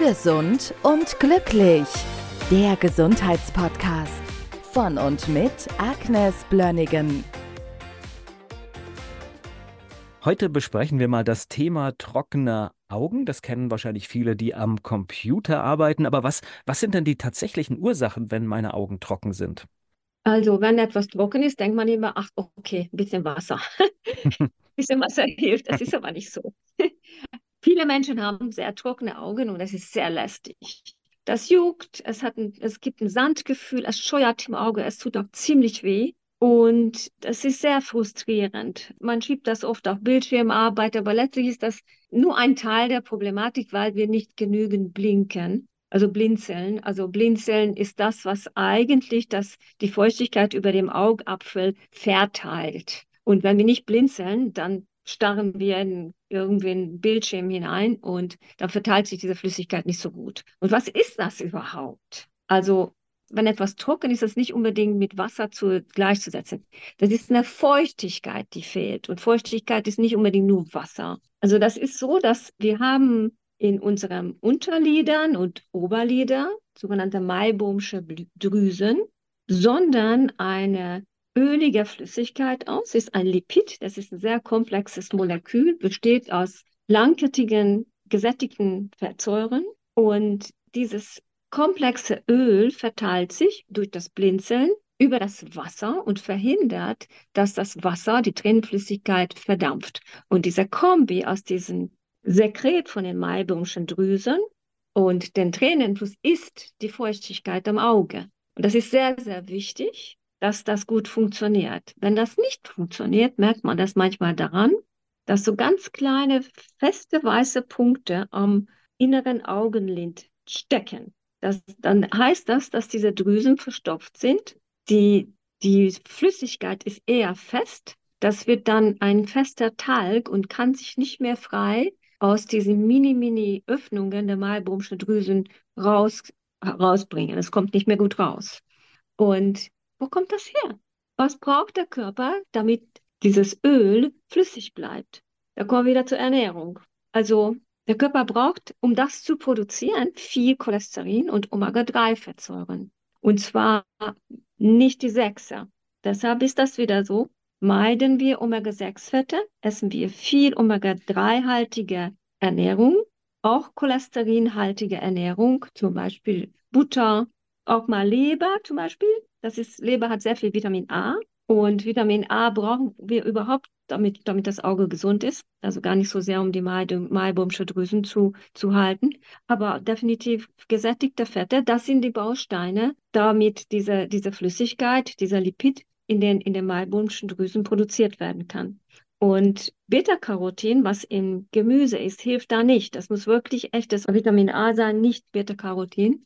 Gesund und glücklich. Der Gesundheitspodcast von und mit Agnes Blönnigan. Heute besprechen wir mal das Thema trockene Augen. Das kennen wahrscheinlich viele, die am Computer arbeiten. Aber was, was sind denn die tatsächlichen Ursachen, wenn meine Augen trocken sind? Also, wenn etwas trocken ist, denkt man immer, ach, okay, ein bisschen Wasser. ein bisschen Wasser hilft. Das ist aber nicht so. Viele Menschen haben sehr trockene Augen und das ist sehr lästig. Das juckt, es, hat ein, es gibt ein Sandgefühl, es scheuert im Auge, es tut auch ziemlich weh. Und das ist sehr frustrierend. Man schiebt das oft auf Bildschirmarbeit, aber letztlich ist das nur ein Teil der Problematik, weil wir nicht genügend blinken. Also blinzeln. Also blinzeln ist das, was eigentlich das, die Feuchtigkeit über dem Augapfel verteilt. Und wenn wir nicht blinzeln, dann starren wir in irgendwie einen Bildschirm hinein und dann verteilt sich diese Flüssigkeit nicht so gut. Und was ist das überhaupt? Also wenn etwas trocken ist, ist das nicht unbedingt mit Wasser zu, gleichzusetzen. Das ist eine Feuchtigkeit, die fehlt. Und Feuchtigkeit ist nicht unbedingt nur Wasser. Also das ist so, dass wir haben in unseren Unterlidern und Oberlider sogenannte Maibaumsche Drüsen, sondern eine ölige Flüssigkeit aus, ist ein Lipid, das ist ein sehr komplexes Molekül, besteht aus langkettigen, gesättigten Fettsäuren und dieses komplexe Öl verteilt sich durch das Blinzeln über das Wasser und verhindert, dass das Wasser, die Tränenflüssigkeit, verdampft. Und dieser Kombi aus diesem Sekret von den Maibaumschen Drüsen und den Tränenfluss ist die Feuchtigkeit am Auge. Und das ist sehr, sehr wichtig, dass das gut funktioniert. Wenn das nicht funktioniert, merkt man das manchmal daran, dass so ganz kleine, feste, weiße Punkte am inneren Augenlid stecken. Das, dann heißt das, dass diese Drüsen verstopft sind. Die, die Flüssigkeit ist eher fest. Das wird dann ein fester Talg und kann sich nicht mehr frei aus diesen mini-mini-Öffnungen der Malbrumschen Drüsen raus, rausbringen. Es kommt nicht mehr gut raus. Und wo kommt das her? Was braucht der Körper, damit dieses Öl flüssig bleibt? Da kommen wir wieder zur Ernährung. Also der Körper braucht, um das zu produzieren, viel Cholesterin und Omega-3-Fettsäuren. Und zwar nicht die Sechser. Deshalb ist das wieder so. Meiden wir Omega-6-Fette, essen wir viel Omega-3-haltige Ernährung, auch cholesterinhaltige Ernährung, zum Beispiel Butter, auch mal Leber zum Beispiel. Das ist, Leber hat sehr viel Vitamin A. Und Vitamin A brauchen wir überhaupt, damit, damit das Auge gesund ist. Also gar nicht so sehr, um die Maibumsche Drüsen zu, zu halten. Aber definitiv gesättigte Fette, das sind die Bausteine, damit diese, diese Flüssigkeit, dieser Lipid in den, in den Maibumschen Drüsen produziert werden kann. Und Beta-Carotin, was im Gemüse ist, hilft da nicht. Das muss wirklich echtes Vitamin A sein, nicht Beta-Carotin.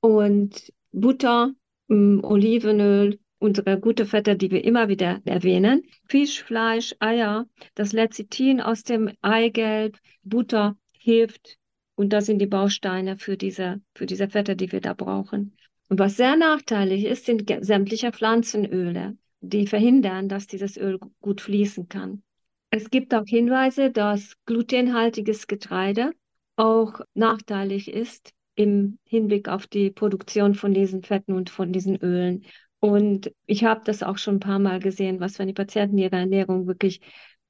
Und Butter, mm, Olivenöl, unsere gute Fette, die wir immer wieder erwähnen. Fisch, Fleisch, Eier, das Lecithin aus dem Eigelb, Butter hilft. Und das sind die Bausteine für diese, für diese Fette, die wir da brauchen. Und was sehr nachteilig ist, sind sämtliche Pflanzenöle, die verhindern, dass dieses Öl gut fließen kann. Es gibt auch Hinweise, dass glutenhaltiges Getreide auch nachteilig ist im Hinblick auf die Produktion von diesen Fetten und von diesen Ölen. Und ich habe das auch schon ein paar Mal gesehen, was wenn die Patienten ihre Ernährung wirklich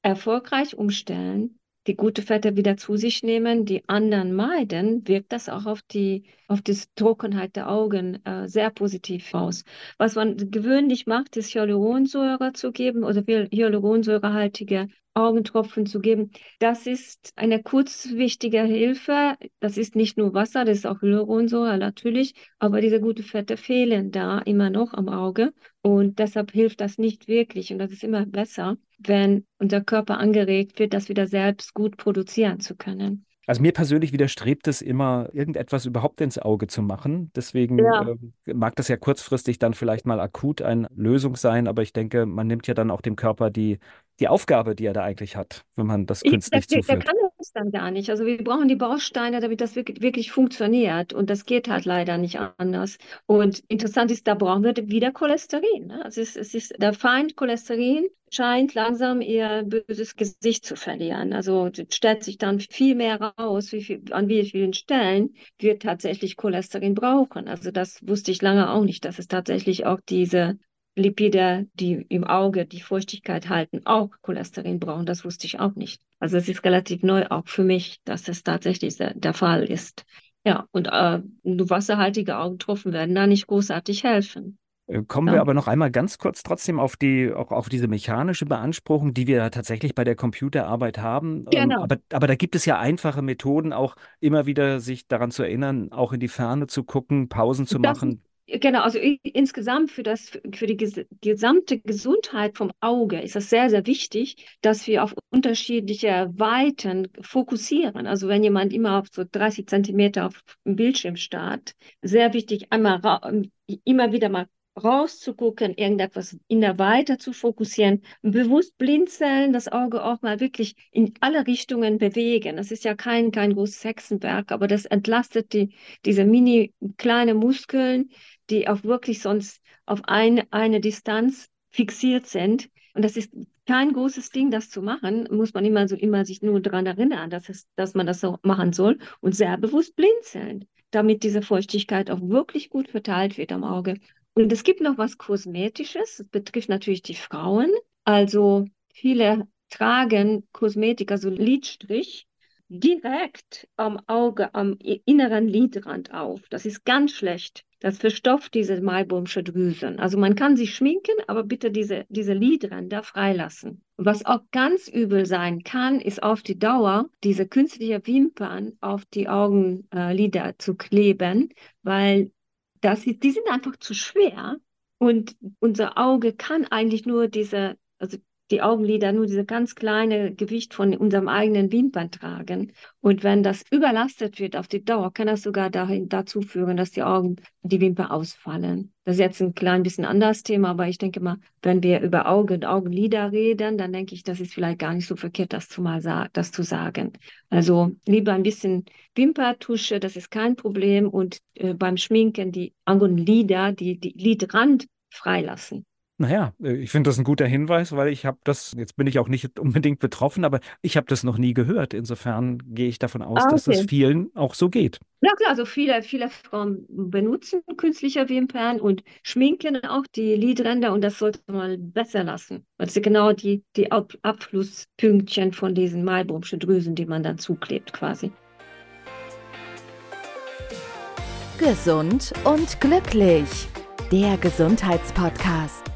erfolgreich umstellen, die gute Fette wieder zu sich nehmen, die anderen meiden, wirkt das auch auf die, auf die Trockenheit der Augen äh, sehr positiv aus. Was man gewöhnlich macht, ist Hyaluronsäure zu geben oder hyaluronsäurehaltige Augentropfen zu geben. Das ist eine kurzwichtige Hilfe. Das ist nicht nur Wasser, das ist auch Hyaluronsäure natürlich, aber diese guten Fette fehlen da immer noch am Auge und deshalb hilft das nicht wirklich und das ist immer besser, wenn unser Körper angeregt wird, das wieder selbst gut produzieren zu können. Also mir persönlich widerstrebt es immer, irgendetwas überhaupt ins Auge zu machen. Deswegen Ja. äh, mag das ja kurzfristig dann vielleicht mal akut eine Lösung sein, aber ich denke, man nimmt ja dann auch dem Körper die die Aufgabe, die er da eigentlich hat, wenn man das künstlich ich, der, zuführt. Der kann das dann gar nicht. Also wir brauchen die Bausteine, damit das wirklich, wirklich funktioniert. Und das geht halt leider nicht anders. Und interessant ist, da brauchen wir wieder Cholesterin. Ne? Also es, es ist der Feind Cholesterin scheint langsam ihr böses Gesicht zu verlieren. Also stellt sich dann viel mehr raus, wie viel, an wie vielen Stellen wir tatsächlich Cholesterin brauchen. Also das wusste ich lange auch nicht, dass es tatsächlich auch diese Lipide, die im Auge die Feuchtigkeit halten, auch Cholesterin brauchen. Das wusste ich auch nicht. Also es ist relativ neu auch für mich, dass es tatsächlich der, der Fall ist. Ja, und äh, wasserhaltige Augentropfen werden da nicht großartig helfen. Äh, kommen wir aber noch einmal ganz kurz trotzdem auf die, auch auf diese mechanische Beanspruchung, die wir tatsächlich bei der Computerarbeit haben. Ähm, Genau. aber, aber da gibt es ja einfache Methoden, auch immer wieder sich daran zu erinnern, auch in die Ferne zu gucken, Pausen zu Das machen. Genau, also insgesamt für das, für die ges gesamte Gesundheit vom Auge ist das sehr, sehr wichtig, dass wir auf unterschiedliche Weiten fokussieren. Also wenn jemand immer auf so 30 Zentimeter auf dem Bildschirm starrt, sehr wichtig, einmal ra- immer wieder mal rauszugucken, irgendetwas in der Weite zu fokussieren, bewusst blinzeln, das Auge auch mal wirklich in alle Richtungen bewegen. Das ist ja kein, kein großes Hexenwerk, aber das entlastet die, diese mini kleine Muskeln, die auch wirklich sonst auf ein, eine Distanz fixiert sind. Und das ist kein großes Ding, das zu machen. Muss man immer so immer sich nur daran erinnern, dass, es, dass man das so machen soll und sehr bewusst blinzeln, damit diese Feuchtigkeit auch wirklich gut verteilt wird am Auge. Und es gibt noch was Kosmetisches. Das betrifft natürlich die Frauen. Also viele tragen Kosmetik, also Lidstrich, direkt am Auge, am inneren Lidrand auf. Das ist ganz schlecht. Das verstopft diese Maibomsche Drüsen. Also man kann sich schminken, aber bitte diese, diese Lidränder freilassen. Was auch ganz übel sein kann, ist auf die Dauer diese künstliche Wimpern auf die Augenlider zu kleben, weil das die sind einfach zu schwer und unser Auge kann eigentlich nur diese, also die Augenlider nur diese ganz kleine Gewicht von unserem eigenen Wimpern tragen. Und wenn das überlastet wird auf die Dauer, kann das sogar dahin, dazu führen, dass die Augen, die Wimpern ausfallen. Das ist jetzt ein klein bisschen anderes Thema, aber ich denke mal, wenn wir über Auge und Augenlider reden, dann denke ich, das ist vielleicht gar nicht so verkehrt, das zu mal das zu sagen. Also lieber ein bisschen Wimpertusche, das ist kein Problem. Und äh, beim Schminken die Augenlider, die, die Lidrand freilassen. Naja, äh, ich finde das ein guter Hinweis, weil ich habe das, jetzt bin ich auch nicht unbedingt betroffen, aber ich habe das noch nie gehört. Insofern gehe ich davon aus, Ah, dass das okay. vielen auch so geht. Ja klar, also viele, viele Frauen benutzen künstliche Wimpern und schminken auch die Lidränder und das sollte man besser lassen. Das sind genau die, die Ab Abflusspünktchen von diesen Maibomschen Drüsen, die man dann zuklebt quasi. Gesund und glücklich. Der Gesundheitspodcast